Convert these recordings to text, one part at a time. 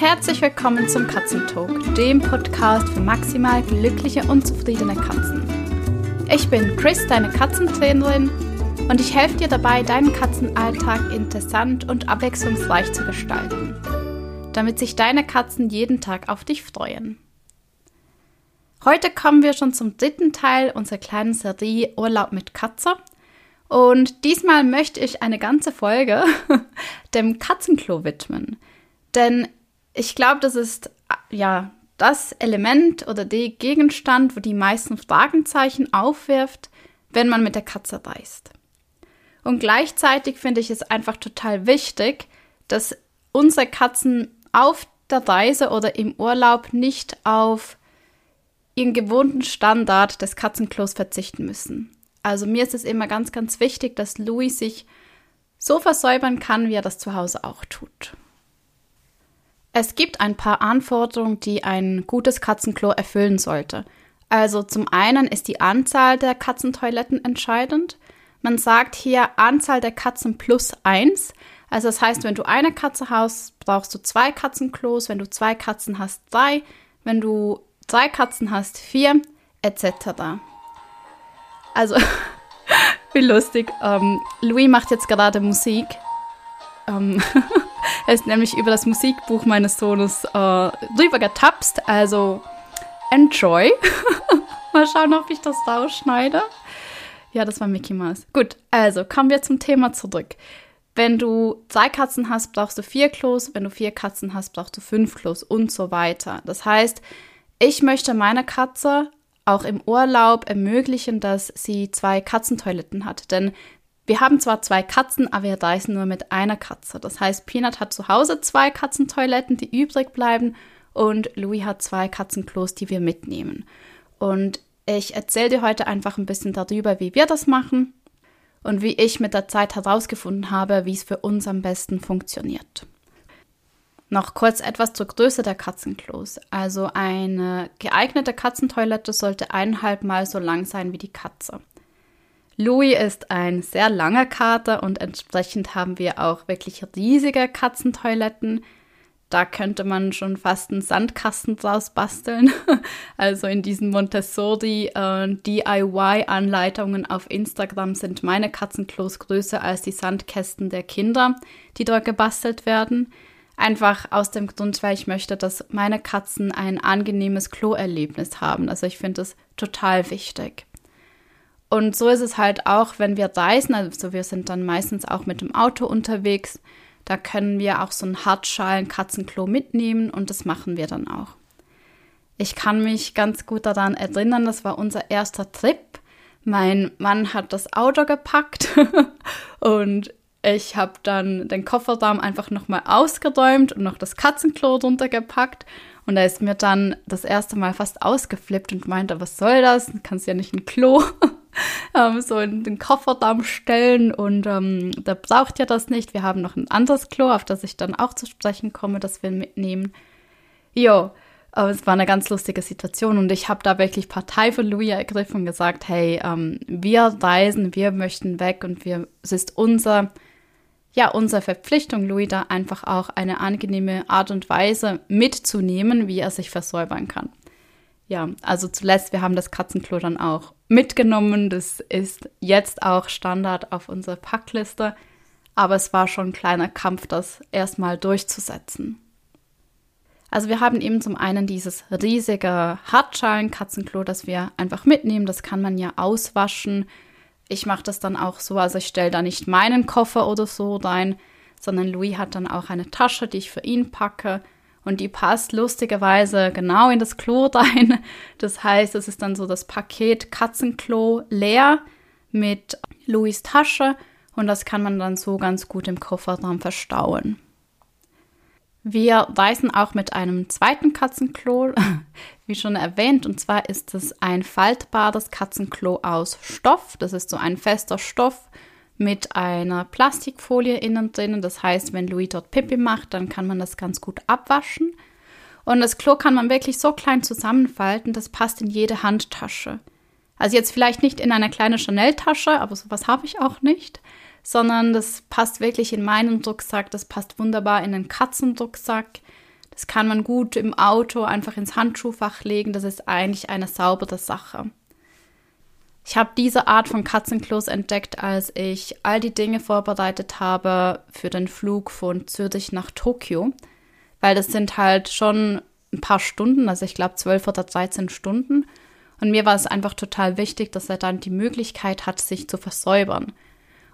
Herzlich willkommen zum Katzentalk, dem Podcast für maximal glückliche und zufriedene Katzen. Ich bin Chris, deine Katzentrainerin, und ich helfe dir dabei, deinen Katzenalltag interessant und abwechslungsreich zu gestalten, damit sich deine Katzen jeden Tag auf dich freuen. Heute kommen wir schon zum dritten Teil unserer kleinen Serie Urlaub mit Katze. Und diesmal möchte ich eine ganze Folge dem Katzenklo widmen. Denn ich glaube, das ist ja das Element oder der Gegenstand, wo die meisten Fragenzeichen aufwirft, wenn man mit der Katze reist. Und gleichzeitig finde ich es einfach total wichtig, dass unsere Katzen auf der Reise oder im Urlaub nicht auf ihren gewohnten Standard des Katzenklos verzichten müssen. Also mir ist es immer ganz, ganz wichtig, dass Louis sich so versäubern kann, wie er das zu Hause auch tut. Es gibt ein paar Anforderungen, die ein gutes Katzenklo erfüllen sollte. Also zum einen ist die Anzahl der Katzentoiletten entscheidend. Man sagt hier Anzahl der Katzen plus eins. Also das heißt, wenn du eine Katze hast, brauchst du zwei Katzenklos. Wenn du zwei Katzen hast, drei. Wenn du drei Katzen hast, vier, etc. Also, wie lustig. Ähm, Louis macht jetzt gerade Musik. Ähm, er ist nämlich über das Musikbuch meines Sohnes äh, rüber getapst. Also enjoy. Mal schauen, ob ich das rausschneide. Ja, das war Mickey Mouse. Gut, also kommen wir zum Thema zurück. Wenn du zwei Katzen hast, brauchst du vier Klos. Wenn du vier Katzen hast, brauchst du fünf Klos und so weiter. Das heißt, ich möchte meiner Katze auch im Urlaub ermöglichen, dass sie zwei Katzentoiletten hat. Denn wir haben zwar zwei Katzen, aber wir reisen nur mit einer Katze. Das heißt, Peanut hat zu Hause zwei Katzentoiletten, die übrig bleiben, und Louis hat zwei Katzenklos, die wir mitnehmen. Und ich erzähle dir heute einfach ein bisschen darüber, wie wir das machen und wie ich mit der Zeit herausgefunden habe, wie es für uns am besten funktioniert. Noch kurz etwas zur Größe der Katzenklos. Also eine geeignete Katzentoilette sollte eineinhalb Mal so lang sein wie die Katze. Louis ist ein sehr langer Kater und entsprechend haben wir auch wirklich riesige Katzentoiletten. Da könnte man schon fast einen Sandkasten draus basteln. Also in diesen Montessori äh, DIY-Anleitungen auf Instagram sind meine Katzenklos größer als die Sandkästen der Kinder, die dort gebastelt werden. Einfach aus dem Grund, weil ich möchte, dass meine Katzen ein angenehmes Kloerlebnis haben. Also ich finde das total wichtig. Und so ist es halt auch, wenn wir reisen, also wir sind dann meistens auch mit dem Auto unterwegs, da können wir auch so ein Hartschalen-Katzenklo mitnehmen und das machen wir dann auch. Ich kann mich ganz gut daran erinnern, das war unser erster Trip. Mein Mann hat das Auto gepackt und ich habe dann den Kofferraum einfach nochmal ausgeräumt und noch das Katzenklo drunter gepackt. Und er ist mir dann das erste Mal fast ausgeflippt und meinte, was soll das? Du kannst ja nicht ein Klo ähm, so in den Kofferraum stellen und ähm, da braucht ihr das nicht. Wir haben noch ein anderes Klo, auf das ich dann auch zu sprechen komme, das wir mitnehmen. Jo, aber es war eine ganz lustige Situation und ich habe da wirklich Partei für Louis ergriffen und gesagt, hey, ähm, wir reisen, wir möchten weg und wir, es ist unser, ja, unsere Verpflichtung, Louis da einfach auch eine angenehme Art und Weise mitzunehmen, wie er sich versäubern kann. Ja, also zuletzt, wir haben das Katzenklo dann auch mitgenommen. Das ist jetzt auch Standard auf unserer Packliste. Aber es war schon ein kleiner Kampf, das erstmal durchzusetzen. Also wir haben eben zum einen dieses riesige Hartschalen-Katzenklo, das wir einfach mitnehmen. Das kann man ja auswaschen. Ich mache das dann auch so, also ich stelle da nicht meinen Koffer oder so rein, sondern Louis hat dann auch eine Tasche, die ich für ihn packe. Und die passt lustigerweise genau in das Klo rein. Das heißt, es ist dann so das Paket Katzenklo leer mit Louis Tasche und das kann man dann so ganz gut im Kofferraum verstauen. Wir reisen auch mit einem zweiten Katzenklo, wie schon erwähnt, und zwar ist es ein faltbares Katzenklo aus Stoff. Das ist so ein fester Stoff, mit einer Plastikfolie innen drin. Das heißt, wenn Louis dort Pipi macht, dann kann man das ganz gut abwaschen. Und das Klo kann man wirklich so klein zusammenfalten, das passt in jede Handtasche. Also jetzt vielleicht nicht in eine kleine Chanel-Tasche, aber sowas habe ich auch nicht, sondern das passt wirklich in meinen Rucksack, das passt wunderbar in den Katzenrucksack. Das kann man gut im Auto einfach ins Handschuhfach legen. Das ist eigentlich eine saubere Sache. Ich habe diese Art von Katzenklos entdeckt, als ich all die Dinge vorbereitet habe für den Flug von Zürich nach Tokio, weil das sind halt schon ein paar Stunden, also ich glaube 12 oder 13 Stunden. Und mir war es einfach total wichtig, dass er dann die Möglichkeit hat, sich zu versäubern.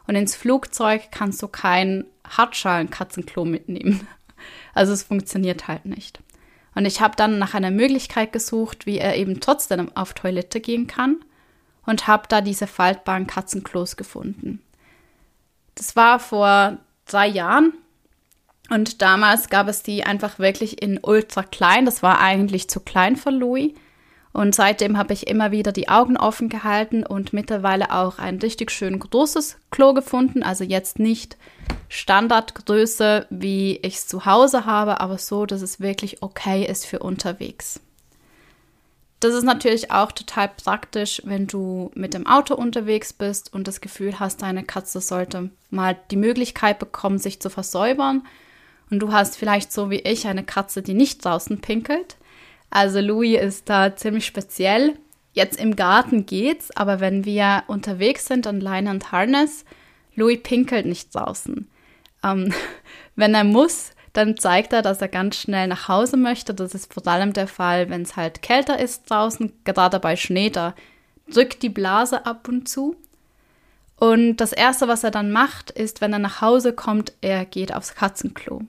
Und ins Flugzeug kannst du kein Hartschalen-Katzenklo mitnehmen. Also es funktioniert halt nicht. Und ich habe dann nach einer Möglichkeit gesucht, wie er eben trotzdem auf Toilette gehen kann und habe da diese faltbaren Katzenklos gefunden. Das war vor drei Jahren und damals gab es die einfach wirklich in ultra klein. Das war eigentlich zu klein für Louis. Und seitdem habe ich immer wieder die Augen offen gehalten und mittlerweile auch ein richtig schön großes Klo gefunden. Also jetzt nicht Standardgröße, wie ich es zu Hause habe, aber so, dass es wirklich okay ist für unterwegs. Das ist natürlich auch total praktisch, wenn du mit dem Auto unterwegs bist und das Gefühl hast, deine Katze sollte mal die Möglichkeit bekommen, sich zu versäubern. Und du hast vielleicht so wie ich eine Katze, die nicht draußen pinkelt. Also Louis ist da ziemlich speziell. Jetzt im Garten geht's, aber wenn wir unterwegs sind an Leine und Harness, Louis pinkelt nicht draußen. Ähm, wenn er muss, dann zeigt er, dass er ganz schnell nach Hause möchte. Das ist vor allem der Fall, wenn es halt kälter ist draußen, gerade bei Schnee, da drückt die Blase ab und zu. Und das Erste, was er dann macht, ist, wenn er nach Hause kommt, er geht aufs Katzenklo.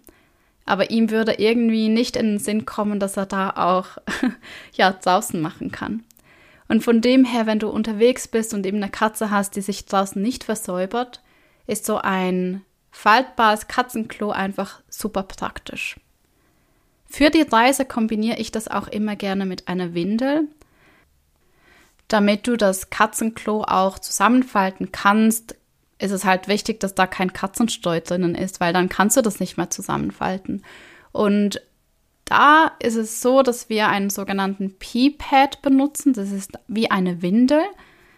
Aber ihm würde irgendwie nicht in den Sinn kommen, dass er da auch ja, draußen machen kann. Und von dem her, wenn du unterwegs bist und eben eine Katze hast, die sich draußen nicht versäubert, ist so ein faltbares Katzenklo einfach super praktisch. Für die Reise kombiniere ich das auch immer gerne mit einer Windel, damit du das Katzenklo auch zusammenfalten kannst, ist es halt wichtig, dass da kein Katzenstreu drinnen ist, weil dann kannst du das nicht mehr zusammenfalten. Und da ist es so, dass wir einen sogenannten Pee-Pad benutzen. Das ist wie eine Windel.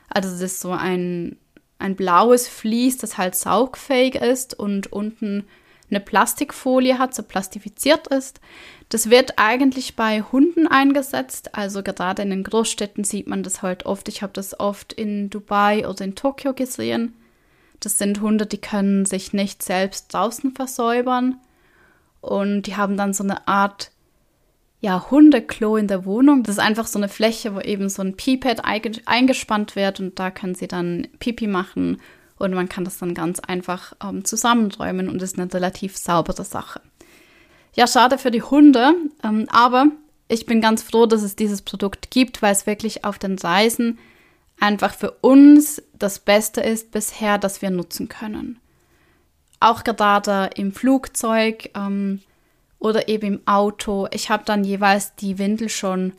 Also das ist so ein ein blaues Vlies, das halt saugfähig ist und unten eine Plastikfolie hat, so plastifiziert ist. Das wird eigentlich bei Hunden eingesetzt. Also gerade in den Großstädten sieht man das halt oft. Ich habe das oft in Dubai oder in Tokio gesehen. Das sind Hunde, die können sich nicht selbst draußen versäubern. Und die haben dann so eine Art ja, Hundeklo in der Wohnung. Das ist einfach so eine Fläche, wo eben so ein Pipad eingespannt wird und da können sie dann Pipi machen und man kann das dann ganz einfach ähm, zusammenräumen und ist eine relativ saubere Sache. Ja, schade für die Hunde, ähm, aber ich bin ganz froh, dass es dieses Produkt gibt, weil es wirklich auf den Reisen einfach für uns das Beste ist bisher, das wir nutzen können. Auch gerade im Flugzeug ähm, oder eben im Auto. Ich habe dann jeweils die Windel schon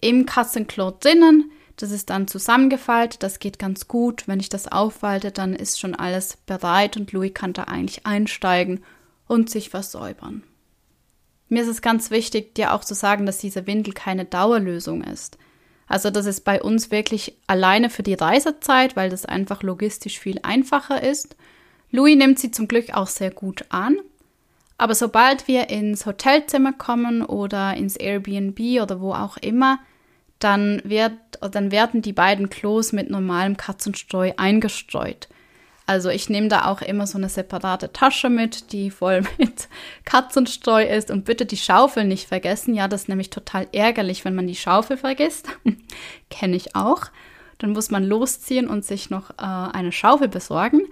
im Katzenklo drinnen. Das ist dann zusammengefaltet, das geht ganz gut. Wenn ich das auffalte, dann ist schon alles bereit und Louis kann da eigentlich einsteigen und sich versäubern. Mir ist es ganz wichtig, dir auch zu sagen, dass diese Windel keine Dauerlösung ist. Also das ist bei uns wirklich alleine für die Reisezeit, weil das einfach logistisch viel einfacher ist. Louis nimmt sie zum Glück auch sehr gut an. Aber sobald wir ins Hotelzimmer kommen oder ins Airbnb oder wo auch immer, dann, wird, dann werden die beiden Klos mit normalem Katzenstreu eingestreut. Also ich nehme da auch immer so eine separate Tasche mit, die voll mit Katzenstreu ist. Und bitte die Schaufel nicht vergessen. Ja, das ist nämlich total ärgerlich, wenn man die Schaufel vergisst. Kenne ich auch. Dann muss man losziehen und sich noch äh, eine Schaufel besorgen.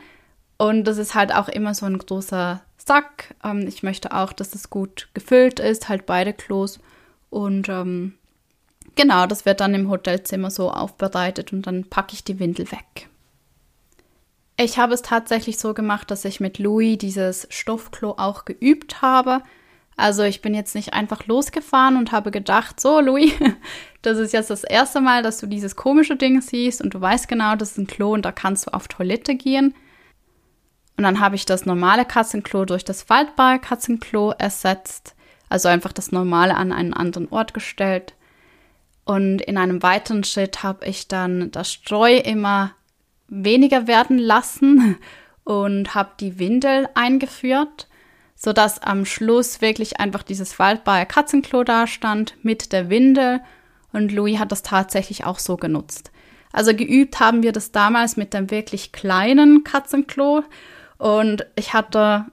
Und das ist halt auch immer so ein großer Sack. Ähm, ich möchte auch, dass es gut gefüllt ist, halt beide Klos. Und ähm, genau, das wird dann im Hotelzimmer so aufbereitet und dann packe ich die Windel weg. Ich habe es tatsächlich so gemacht, dass ich mit Louis dieses Stoffklo auch geübt habe. Also ich bin jetzt nicht einfach losgefahren und habe gedacht, so Louis, das ist jetzt das erste Mal, dass du dieses komische Ding siehst und du weißt genau, das ist ein Klo und da kannst du auf Toilette gehen. Und dann habe ich das normale Katzenklo durch das faltbare Katzenklo ersetzt. Also einfach das normale an einen anderen Ort gestellt. Und in einem weiteren Schritt habe ich dann das Streu immer weniger werden lassen und habe die Windel eingeführt, sodass am Schluss wirklich einfach dieses faltbare Katzenklo da stand mit der Windel und Louis hat das tatsächlich auch so genutzt. Also geübt haben wir das damals mit dem wirklich kleinen Katzenklo und ich hatte,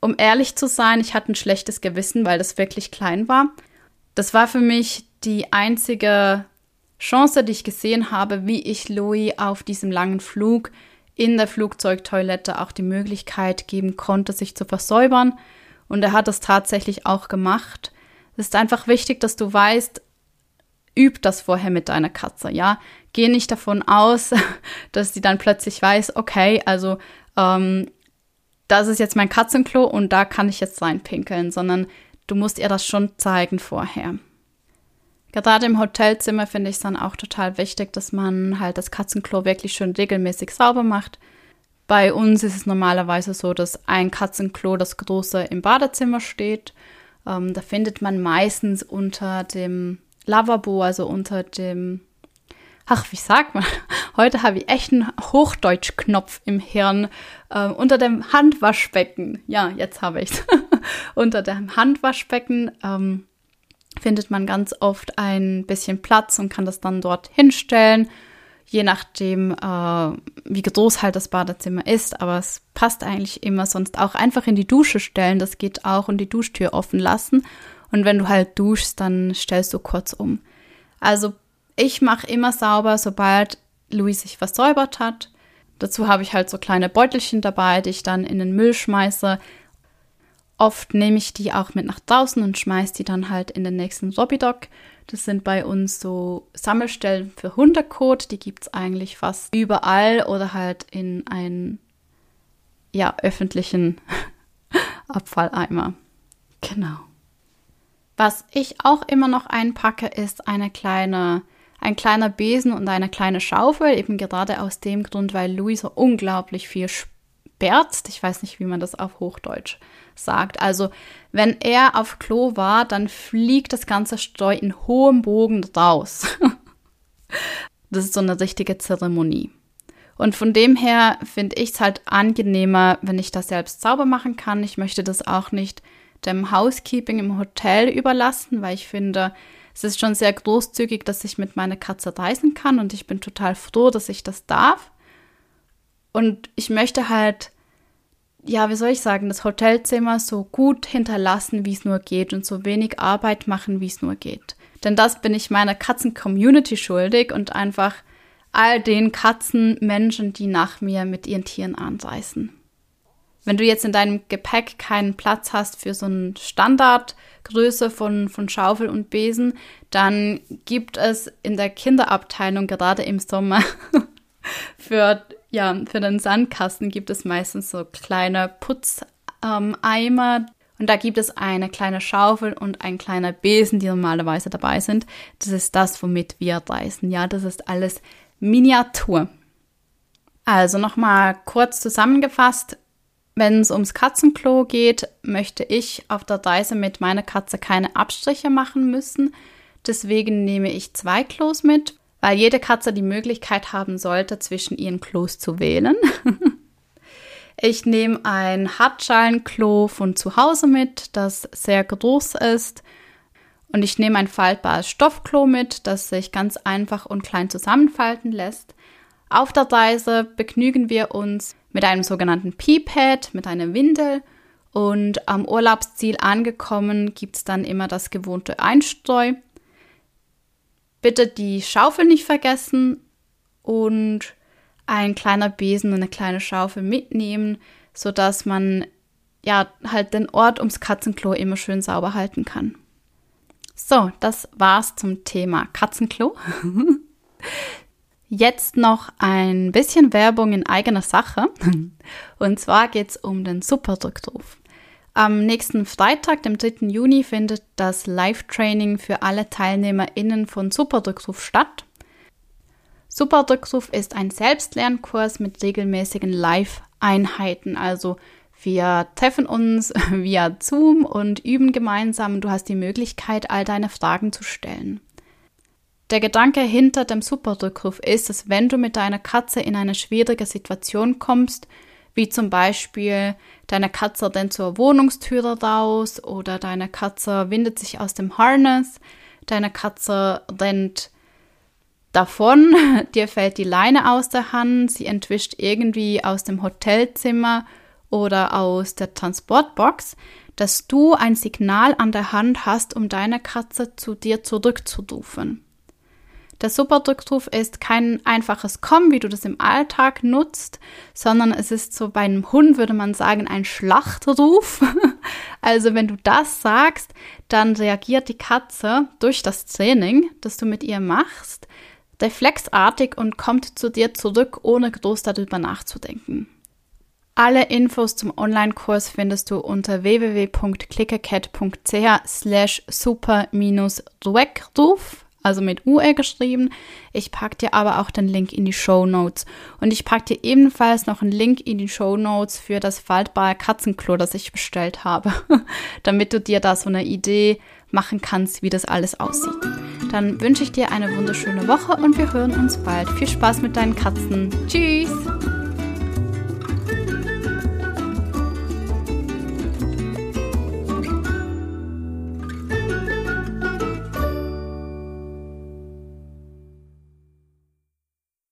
um ehrlich zu sein, ich hatte ein schlechtes Gewissen, weil das wirklich klein war. Das war für mich die einzige Chance, die ich gesehen habe, wie ich Louis auf diesem langen Flug in der Flugzeugtoilette auch die Möglichkeit geben konnte, sich zu versäubern. Und er hat das tatsächlich auch gemacht. Es ist einfach wichtig, dass du weißt, üb das vorher mit deiner Katze, ja. Geh nicht davon aus, dass sie dann plötzlich weiß, okay, also ähm, das ist jetzt mein Katzenklo und da kann ich jetzt reinpinkeln, sondern du musst ihr das schon zeigen vorher. Gerade im Hotelzimmer finde ich es dann auch total wichtig, dass man halt das Katzenklo wirklich schön regelmäßig sauber macht. Bei uns ist es normalerweise so, dass ein Katzenklo, das große, im Badezimmer steht. Ähm, da findet man meistens unter dem Lavabo, also unter dem, ach, wie sagt man? Heute habe ich echt einen Hochdeutschknopf im Hirn. Ähm, unter dem Handwaschbecken. Ja, jetzt habe ich es. unter dem Handwaschbecken. Ähm, findet man ganz oft ein bisschen Platz und kann das dann dort hinstellen, je nachdem, äh, wie groß halt das Badezimmer ist. Aber es passt eigentlich immer sonst auch einfach in die Dusche stellen. Das geht auch und die Duschtür offen lassen. Und wenn du halt duschst, dann stellst du kurz um. Also ich mache immer sauber, sobald Louis sich versäubert hat. Dazu habe ich halt so kleine Beutelchen dabei, die ich dann in den Müll schmeiße. Oft nehme ich die auch mit nach draußen und schmeiße die dann halt in den nächsten Robbydock. Das sind bei uns so Sammelstellen für Hundekot. Die gibt es eigentlich fast überall oder halt in einen ja, öffentlichen Abfalleimer. Genau. Was ich auch immer noch einpacke, ist eine kleine, ein kleiner Besen und eine kleine Schaufel, eben gerade aus dem Grund, weil Louis so unglaublich viel sperrt. Ich weiß nicht, wie man das auf Hochdeutsch sagt. Also, wenn er auf Klo war, dann fliegt das ganze Streu in hohem Bogen raus. das ist so eine richtige Zeremonie. Und von dem her finde ich es halt angenehmer, wenn ich das selbst sauber machen kann. Ich möchte das auch nicht dem Housekeeping im Hotel überlassen, weil ich finde, es ist schon sehr großzügig, dass ich mit meiner Katze reisen kann und ich bin total froh, dass ich das darf. Und ich möchte halt ja, wie soll ich sagen, das Hotelzimmer so gut hinterlassen, wie es nur geht und so wenig Arbeit machen, wie es nur geht. Denn das bin ich meiner Katzen-Community schuldig und einfach all den Katzenmenschen, die nach mir mit ihren Tieren anreißen. Wenn du jetzt in deinem Gepäck keinen Platz hast für so eine Standardgröße von, von Schaufel und Besen, dann gibt es in der Kinderabteilung gerade im Sommer für ja, für den Sandkasten gibt es meistens so kleine Putzeimer. Ähm, und da gibt es eine kleine Schaufel und ein kleiner Besen, die normalerweise dabei sind. Das ist das, womit wir reisen. Ja, das ist alles Miniatur. Also nochmal kurz zusammengefasst. Wenn es ums Katzenklo geht, möchte ich auf der Reise mit meiner Katze keine Abstriche machen müssen. Deswegen nehme ich zwei Klos mit weil jede Katze die Möglichkeit haben sollte, zwischen ihren Klos zu wählen. ich nehme ein Hartschalenklo von zu Hause mit, das sehr groß ist. Und ich nehme ein faltbares Stoffklo mit, das sich ganz einfach und klein zusammenfalten lässt. Auf der Reise begnügen wir uns mit einem sogenannten Pee-Pad, mit einer Windel. Und am Urlaubsziel angekommen gibt es dann immer das gewohnte Einstreu. Bitte die Schaufel nicht vergessen und ein kleiner Besen und eine kleine Schaufel mitnehmen, sodass man ja halt den Ort ums Katzenklo immer schön sauber halten kann. So, das war's zum Thema Katzenklo. Jetzt noch ein bisschen Werbung in eigener Sache. Und zwar geht es um den Superdrückruf. Am nächsten Freitag, dem 3. Juni, findet das Live-Training für alle TeilnehmerInnen von Superdrückruf statt. Superdrückruf ist ein Selbstlernkurs mit regelmäßigen Live-Einheiten. Also wir treffen uns via Zoom und üben gemeinsam. Du hast die Möglichkeit, all deine Fragen zu stellen. Der Gedanke hinter dem Superdrückruf ist, dass wenn du mit deiner Katze in eine schwierige Situation kommst, Wie zum Beispiel, deine Katze rennt zur Wohnungstüre raus oder deine Katze windet sich aus dem Harness, deine Katze rennt davon, dir fällt die Leine aus der Hand, sie entwischt irgendwie aus dem Hotelzimmer oder aus der Transportbox, dass du ein Signal an der Hand hast, um deine Katze zu dir zurückzurufen. Der Superdrückruf ist kein einfaches Komm, wie du das im Alltag nutzt, sondern es ist so bei einem Hund, würde man sagen, ein Schlachtruf. also wenn du das sagst, dann reagiert die Katze durch das Training, das du mit ihr machst, reflexartig und kommt zu dir zurück, ohne groß darüber nachzudenken. Alle Infos zum Online-Kurs findest du unter www.clickercat.ch slash super-ruf, also mit UE geschrieben. Ich packe dir aber auch den Link in die Show Notes. Und ich packe dir ebenfalls noch einen Link in die Show Notes für das faltbare Katzenklo, das ich bestellt habe, damit du dir da so eine Idee machen kannst, wie das alles aussieht. Dann wünsche ich dir eine wunderschöne Woche und wir hören uns bald. Viel Spaß mit deinen Katzen. Tschüss!